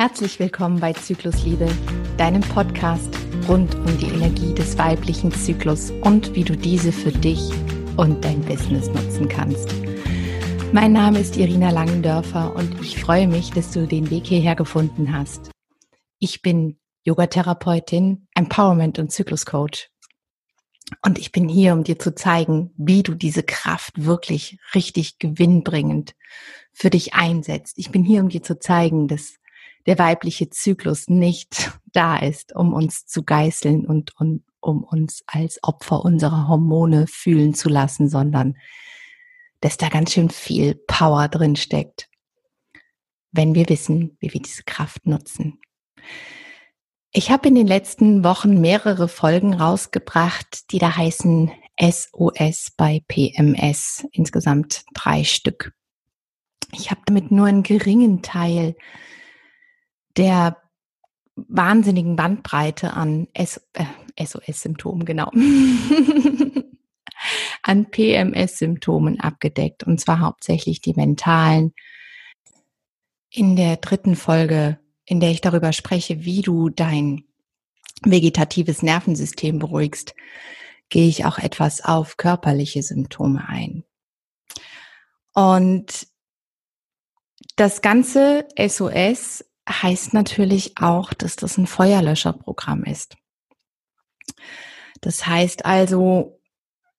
Herzlich willkommen bei Zyklusliebe, deinem Podcast rund um die Energie des weiblichen Zyklus und wie du diese für dich und dein Business nutzen kannst. Mein Name ist Irina Langendörfer und ich freue mich, dass du den Weg hierher gefunden hast. Ich bin Yogatherapeutin, Empowerment und Zykluscoach. Und ich bin hier, um dir zu zeigen, wie du diese Kraft wirklich richtig gewinnbringend für dich einsetzt. Ich bin hier, um dir zu zeigen, dass der weibliche Zyklus nicht da ist, um uns zu geißeln und, und um uns als Opfer unserer Hormone fühlen zu lassen, sondern dass da ganz schön viel Power drin steckt, wenn wir wissen, wie wir diese Kraft nutzen. Ich habe in den letzten Wochen mehrere Folgen rausgebracht, die da heißen SOS bei PMS, insgesamt drei Stück. Ich habe damit nur einen geringen Teil der wahnsinnigen Bandbreite an äh, SOS-Symptomen, genau, an PMS-Symptomen abgedeckt, und zwar hauptsächlich die mentalen. In der dritten Folge, in der ich darüber spreche, wie du dein vegetatives Nervensystem beruhigst, gehe ich auch etwas auf körperliche Symptome ein. Und das ganze SOS heißt natürlich auch, dass das ein Feuerlöscherprogramm ist. Das heißt also,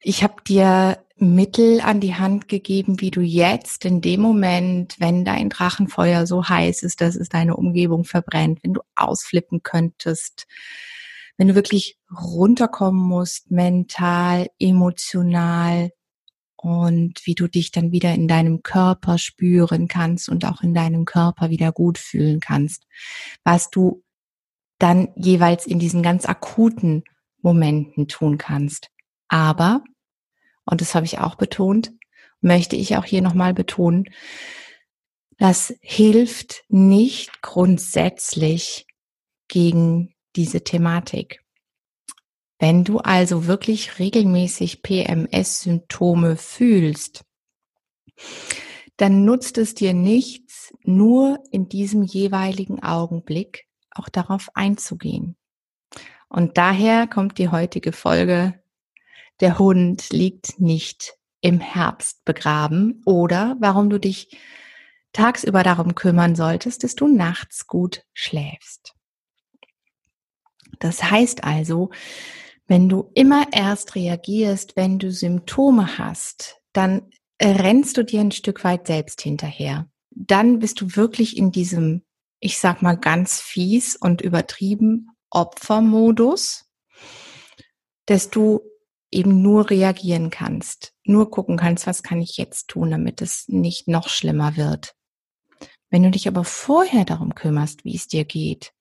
ich habe dir Mittel an die Hand gegeben, wie du jetzt in dem Moment, wenn dein Drachenfeuer so heiß ist, dass es deine Umgebung verbrennt, wenn du ausflippen könntest, wenn du wirklich runterkommen musst, mental, emotional, und wie du dich dann wieder in deinem Körper spüren kannst und auch in deinem Körper wieder gut fühlen kannst, was du dann jeweils in diesen ganz akuten Momenten tun kannst. Aber, und das habe ich auch betont, möchte ich auch hier nochmal betonen, das hilft nicht grundsätzlich gegen diese Thematik. Wenn du also wirklich regelmäßig PMS-Symptome fühlst, dann nutzt es dir nichts, nur in diesem jeweiligen Augenblick auch darauf einzugehen. Und daher kommt die heutige Folge, der Hund liegt nicht im Herbst begraben oder warum du dich tagsüber darum kümmern solltest, dass du nachts gut schläfst. Das heißt also, wenn du immer erst reagierst, wenn du Symptome hast, dann rennst du dir ein Stück weit selbst hinterher. Dann bist du wirklich in diesem, ich sag mal ganz fies und übertrieben Opfermodus, dass du eben nur reagieren kannst, nur gucken kannst, was kann ich jetzt tun, damit es nicht noch schlimmer wird. Wenn du dich aber vorher darum kümmerst, wie es dir geht,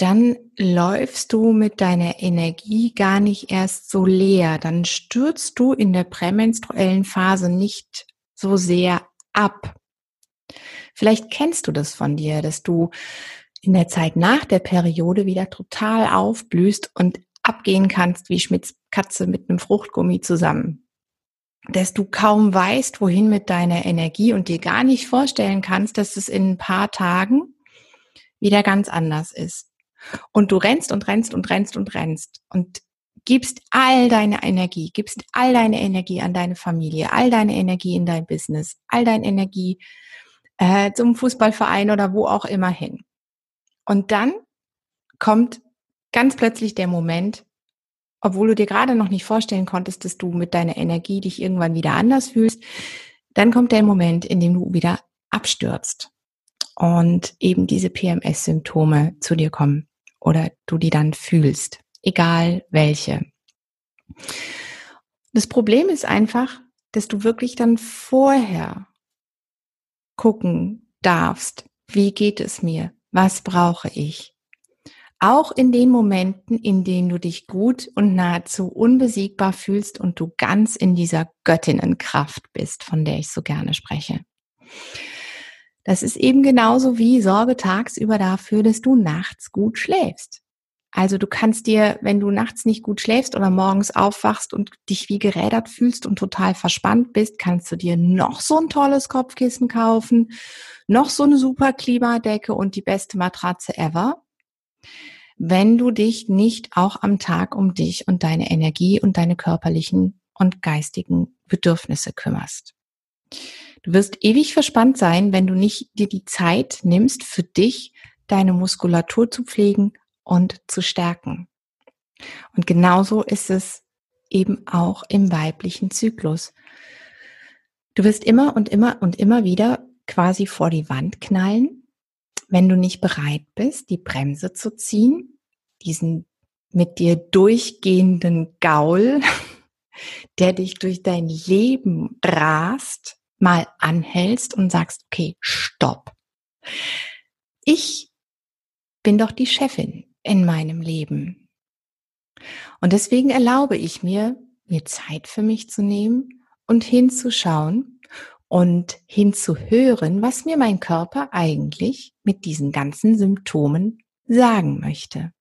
dann läufst du mit deiner Energie gar nicht erst so leer. Dann stürzt du in der prämenstruellen Phase nicht so sehr ab. Vielleicht kennst du das von dir, dass du in der Zeit nach der Periode wieder total aufblühst und abgehen kannst wie Schmitz Katze mit einem Fruchtgummi zusammen. Dass du kaum weißt, wohin mit deiner Energie und dir gar nicht vorstellen kannst, dass es in ein paar Tagen wieder ganz anders ist. Und du rennst und rennst und rennst und rennst und gibst all deine Energie, gibst all deine Energie an deine Familie, all deine Energie in dein Business, all deine Energie äh, zum Fußballverein oder wo auch immer hin. Und dann kommt ganz plötzlich der Moment, obwohl du dir gerade noch nicht vorstellen konntest, dass du mit deiner Energie dich irgendwann wieder anders fühlst, dann kommt der Moment, in dem du wieder abstürzt und eben diese PMS-Symptome zu dir kommen oder du die dann fühlst, egal welche. Das Problem ist einfach, dass du wirklich dann vorher gucken darfst, wie geht es mir, was brauche ich. Auch in den Momenten, in denen du dich gut und nahezu unbesiegbar fühlst und du ganz in dieser Göttinnenkraft bist, von der ich so gerne spreche. Das ist eben genauso wie Sorge tagsüber dafür, dass du nachts gut schläfst. Also du kannst dir, wenn du nachts nicht gut schläfst oder morgens aufwachst und dich wie gerädert fühlst und total verspannt bist, kannst du dir noch so ein tolles Kopfkissen kaufen, noch so eine super Klimadecke und die beste Matratze ever. Wenn du dich nicht auch am Tag um dich und deine Energie und deine körperlichen und geistigen Bedürfnisse kümmerst. Du wirst ewig verspannt sein, wenn du nicht dir die Zeit nimmst, für dich deine Muskulatur zu pflegen und zu stärken. Und genauso ist es eben auch im weiblichen Zyklus. Du wirst immer und immer und immer wieder quasi vor die Wand knallen, wenn du nicht bereit bist, die Bremse zu ziehen, diesen mit dir durchgehenden Gaul, der dich durch dein Leben rast, mal anhältst und sagst, okay, stopp. Ich bin doch die Chefin in meinem Leben. Und deswegen erlaube ich mir, mir Zeit für mich zu nehmen und hinzuschauen und hinzuhören, was mir mein Körper eigentlich mit diesen ganzen Symptomen sagen möchte.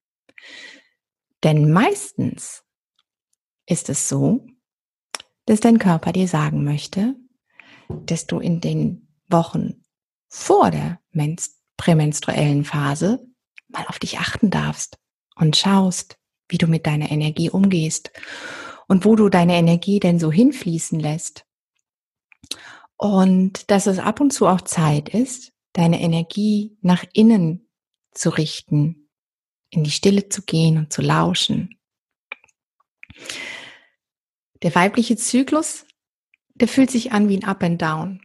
Denn meistens ist es so, dass dein Körper dir sagen möchte, dass du in den Wochen vor der prämenstruellen Phase mal auf dich achten darfst und schaust, wie du mit deiner Energie umgehst und wo du deine Energie denn so hinfließen lässt. Und dass es ab und zu auch Zeit ist, deine Energie nach innen zu richten, in die Stille zu gehen und zu lauschen. Der weibliche Zyklus, der fühlt sich an wie ein Up and Down.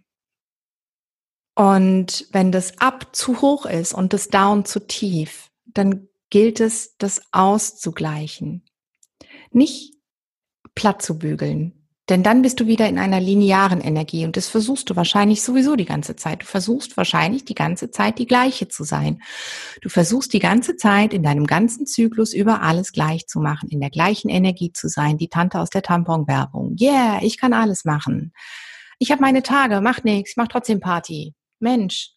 Und wenn das Up zu hoch ist und das Down zu tief, dann gilt es, das auszugleichen. Nicht platt zu bügeln. Denn dann bist du wieder in einer linearen Energie und das versuchst du wahrscheinlich sowieso die ganze Zeit. Du versuchst wahrscheinlich die ganze Zeit die gleiche zu sein. Du versuchst die ganze Zeit in deinem ganzen Zyklus über alles gleich zu machen, in der gleichen Energie zu sein, die Tante aus der Tamponwerbung. Yeah, ich kann alles machen. Ich habe meine Tage, mach nichts, mach trotzdem Party. Mensch,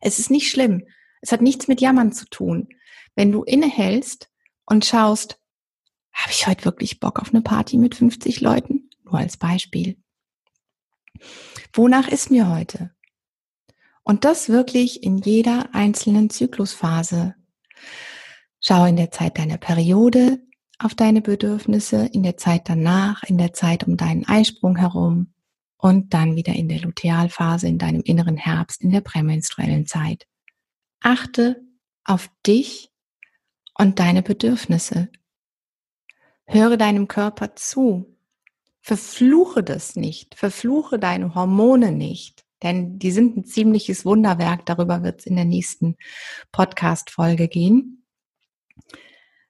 es ist nicht schlimm. Es hat nichts mit Jammern zu tun. Wenn du innehältst und schaust, habe ich heute wirklich Bock auf eine Party mit 50 Leuten? Nur als Beispiel. Wonach ist mir heute? Und das wirklich in jeder einzelnen Zyklusphase. Schau in der Zeit deiner Periode auf deine Bedürfnisse, in der Zeit danach, in der Zeit um deinen Eisprung herum, und dann wieder in der Lutealphase, in deinem inneren Herbst, in der prämenstruellen Zeit. Achte auf dich und deine Bedürfnisse. Höre deinem Körper zu. Verfluche das nicht. Verfluche deine Hormone nicht. Denn die sind ein ziemliches Wunderwerk. Darüber wird es in der nächsten Podcast-Folge gehen.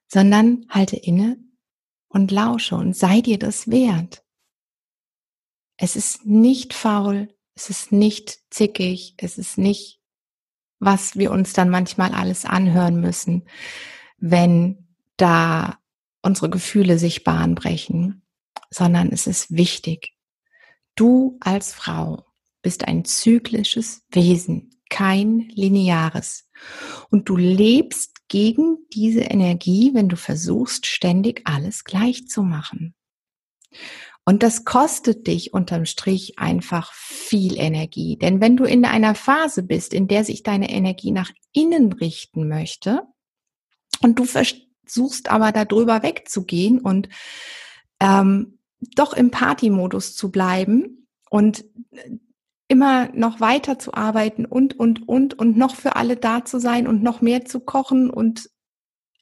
Sondern halte inne und lausche und sei dir das wert. Es ist nicht faul, es ist nicht zickig, es ist nicht, was wir uns dann manchmal alles anhören müssen, wenn da unsere Gefühle sich Bahn brechen, sondern es ist wichtig. Du als Frau bist ein zyklisches Wesen, kein lineares. Und du lebst gegen diese Energie, wenn du versuchst, ständig alles gleich zu machen. Und das kostet dich unterm Strich einfach viel Energie. Denn wenn du in einer Phase bist, in der sich deine Energie nach innen richten möchte und du versuchst aber darüber wegzugehen und ähm, doch im Party-Modus zu bleiben und immer noch weiter zu arbeiten und, und, und, und noch für alle da zu sein und noch mehr zu kochen und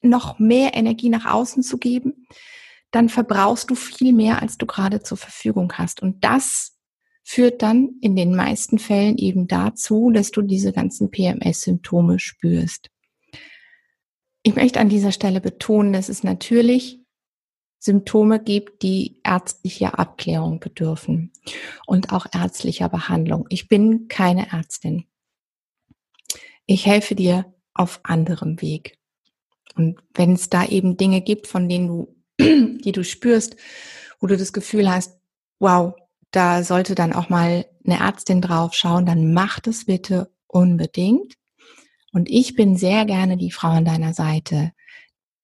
noch mehr Energie nach außen zu geben, dann verbrauchst du viel mehr, als du gerade zur Verfügung hast. Und das führt dann in den meisten Fällen eben dazu, dass du diese ganzen PMS-Symptome spürst. Ich möchte an dieser Stelle betonen, dass es natürlich Symptome gibt, die ärztlicher Abklärung bedürfen und auch ärztlicher Behandlung. Ich bin keine Ärztin. Ich helfe dir auf anderem Weg. Und wenn es da eben Dinge gibt, von denen du die du spürst, wo du das Gefühl hast, wow, da sollte dann auch mal eine Ärztin drauf schauen, dann mach das bitte unbedingt. Und ich bin sehr gerne die Frau an deiner Seite,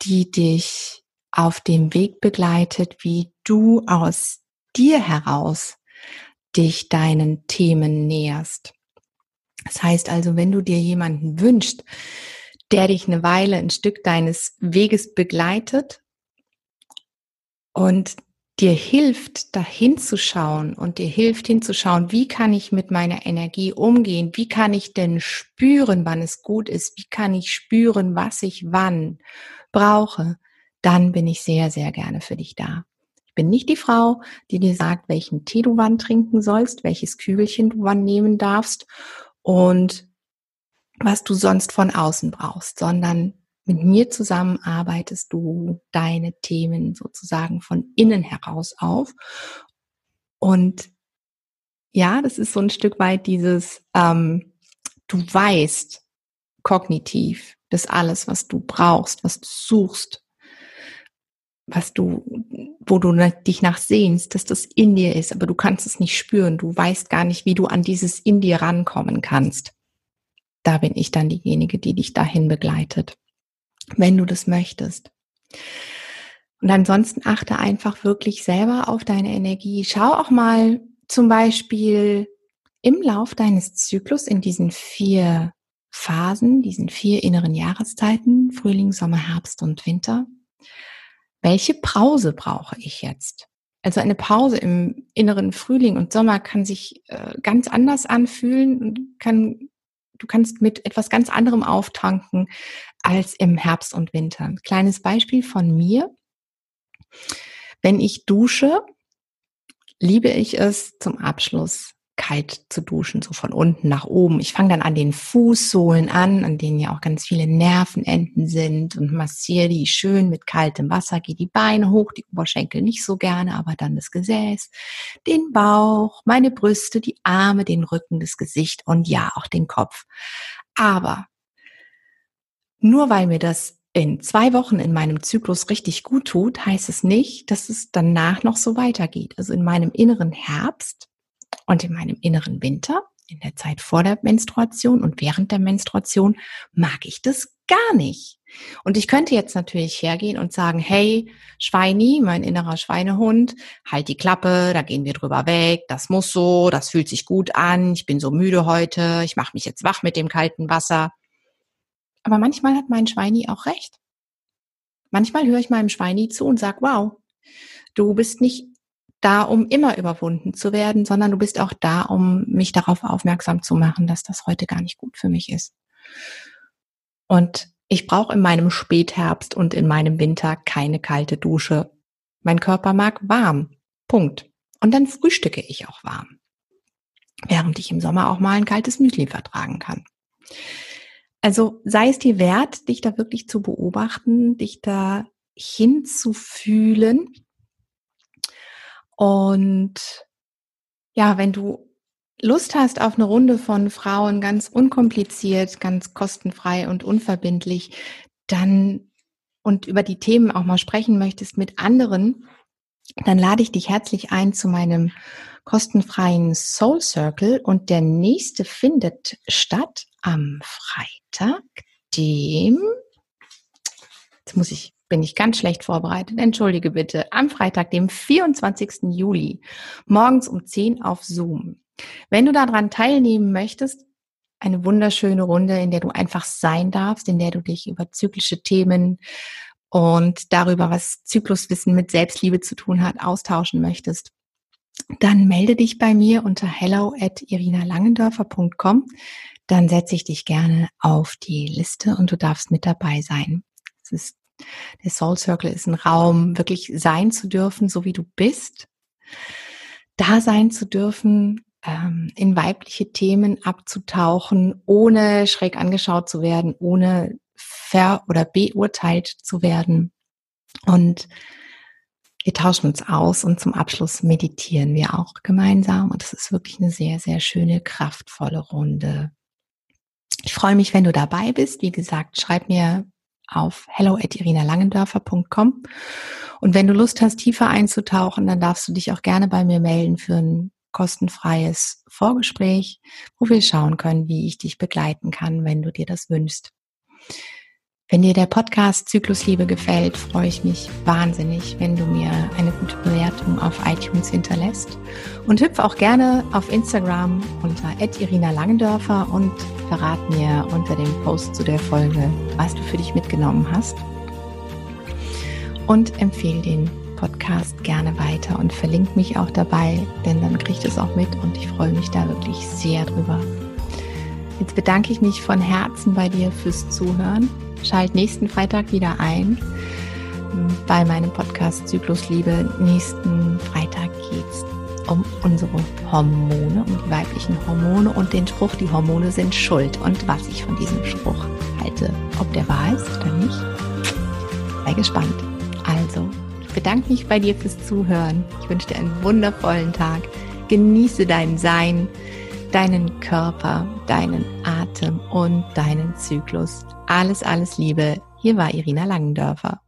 die dich auf dem Weg begleitet, wie du aus dir heraus dich deinen Themen näherst. Das heißt also, wenn du dir jemanden wünschst, der dich eine Weile ein Stück deines Weges begleitet und dir hilft, dahin zu schauen und dir hilft hinzuschauen, wie kann ich mit meiner Energie umgehen? Wie kann ich denn spüren, wann es gut ist? Wie kann ich spüren, was ich wann brauche? Dann bin ich sehr, sehr gerne für dich da. Ich bin nicht die Frau, die dir sagt, welchen Tee du wann trinken sollst, welches Kügelchen du wann nehmen darfst und was du sonst von außen brauchst, sondern mit mir zusammen arbeitest du deine Themen sozusagen von innen heraus auf. Und ja, das ist so ein Stück weit dieses, ähm, du weißt kognitiv, dass alles, was du brauchst, was du suchst, was du, wo du dich nach sehnst, dass das in dir ist, aber du kannst es nicht spüren. Du weißt gar nicht, wie du an dieses in dir rankommen kannst. Da bin ich dann diejenige, die dich dahin begleitet wenn du das möchtest. Und ansonsten achte einfach wirklich selber auf deine Energie. Schau auch mal zum Beispiel im Lauf deines Zyklus in diesen vier Phasen, diesen vier inneren Jahreszeiten, Frühling, Sommer, Herbst und Winter. Welche Pause brauche ich jetzt? Also eine Pause im inneren Frühling und Sommer kann sich äh, ganz anders anfühlen und kann du kannst mit etwas ganz anderem auftanken als im Herbst und Winter. Ein kleines Beispiel von mir. Wenn ich dusche, liebe ich es zum Abschluss kalt zu duschen, so von unten nach oben. Ich fange dann an den Fußsohlen an, an denen ja auch ganz viele Nervenenden sind und massiere die schön mit kaltem Wasser, gehe die Beine hoch, die Oberschenkel nicht so gerne, aber dann das Gesäß, den Bauch, meine Brüste, die Arme, den Rücken, das Gesicht und ja, auch den Kopf. Aber nur weil mir das in zwei Wochen in meinem Zyklus richtig gut tut, heißt es nicht, dass es danach noch so weitergeht. Also in meinem inneren Herbst und in meinem inneren Winter, in der Zeit vor der Menstruation und während der Menstruation, mag ich das gar nicht. Und ich könnte jetzt natürlich hergehen und sagen, hey, Schweini, mein innerer Schweinehund, halt die Klappe, da gehen wir drüber weg, das muss so, das fühlt sich gut an, ich bin so müde heute, ich mache mich jetzt wach mit dem kalten Wasser. Aber manchmal hat mein Schweini auch recht. Manchmal höre ich meinem Schweini zu und sag, wow, du bist nicht da, um immer überwunden zu werden, sondern du bist auch da, um mich darauf aufmerksam zu machen, dass das heute gar nicht gut für mich ist. Und ich brauche in meinem Spätherbst und in meinem Winter keine kalte Dusche. Mein Körper mag warm. Punkt. Und dann frühstücke ich auch warm. Während ich im Sommer auch mal ein kaltes Müsli vertragen kann. Also sei es dir wert, dich da wirklich zu beobachten, dich da hinzufühlen. Und ja, wenn du Lust hast auf eine Runde von Frauen, ganz unkompliziert, ganz kostenfrei und unverbindlich, dann und über die Themen auch mal sprechen möchtest mit anderen, dann lade ich dich herzlich ein zu meinem kostenfreien Soul Circle und der nächste findet statt am Freitag, dem, jetzt muss ich bin ich ganz schlecht vorbereitet. Entschuldige bitte. Am Freitag, dem 24. Juli, morgens um 10 auf Zoom. Wenn du daran teilnehmen möchtest, eine wunderschöne Runde, in der du einfach sein darfst, in der du dich über zyklische Themen und darüber, was Zykluswissen mit Selbstliebe zu tun hat, austauschen möchtest, dann melde dich bei mir unter hello at irinalangendörfer.com. Dann setze ich dich gerne auf die Liste und du darfst mit dabei sein. Es ist der Soul Circle ist ein Raum, wirklich sein zu dürfen, so wie du bist, da sein zu dürfen, ähm, in weibliche Themen abzutauchen, ohne schräg angeschaut zu werden, ohne ver- oder beurteilt zu werden. Und wir tauschen uns aus und zum Abschluss meditieren wir auch gemeinsam. Und es ist wirklich eine sehr, sehr schöne, kraftvolle Runde. Ich freue mich, wenn du dabei bist. Wie gesagt, schreib mir auf hello@irina-langendörfer.com. Und wenn du Lust hast, tiefer einzutauchen, dann darfst du dich auch gerne bei mir melden für ein kostenfreies Vorgespräch, wo wir schauen können, wie ich dich begleiten kann, wenn du dir das wünschst. Wenn dir der Podcast Zyklusliebe gefällt, freue ich mich wahnsinnig, wenn du mir eine gute Bewertung auf iTunes hinterlässt. Und hüpf auch gerne auf Instagram unter Irina Langendörfer und verrat mir unter dem Post zu der Folge, was du für dich mitgenommen hast. Und empfehle den Podcast gerne weiter und verlinke mich auch dabei, denn dann kriegt es auch mit und ich freue mich da wirklich sehr drüber. Jetzt bedanke ich mich von Herzen bei dir fürs Zuhören Schalt nächsten Freitag wieder ein bei meinem Podcast Zyklus Liebe. Nächsten Freitag geht es um unsere Hormone, um die weiblichen Hormone und den Spruch, die Hormone sind schuld und was ich von diesem Spruch halte. Ob der wahr ist oder nicht, sei gespannt. Also, ich bedanke mich bei dir fürs Zuhören. Ich wünsche dir einen wundervollen Tag. Genieße dein Sein, deinen Körper, deinen Atem und deinen Zyklus. Alles, alles Liebe. Hier war Irina Langendörfer.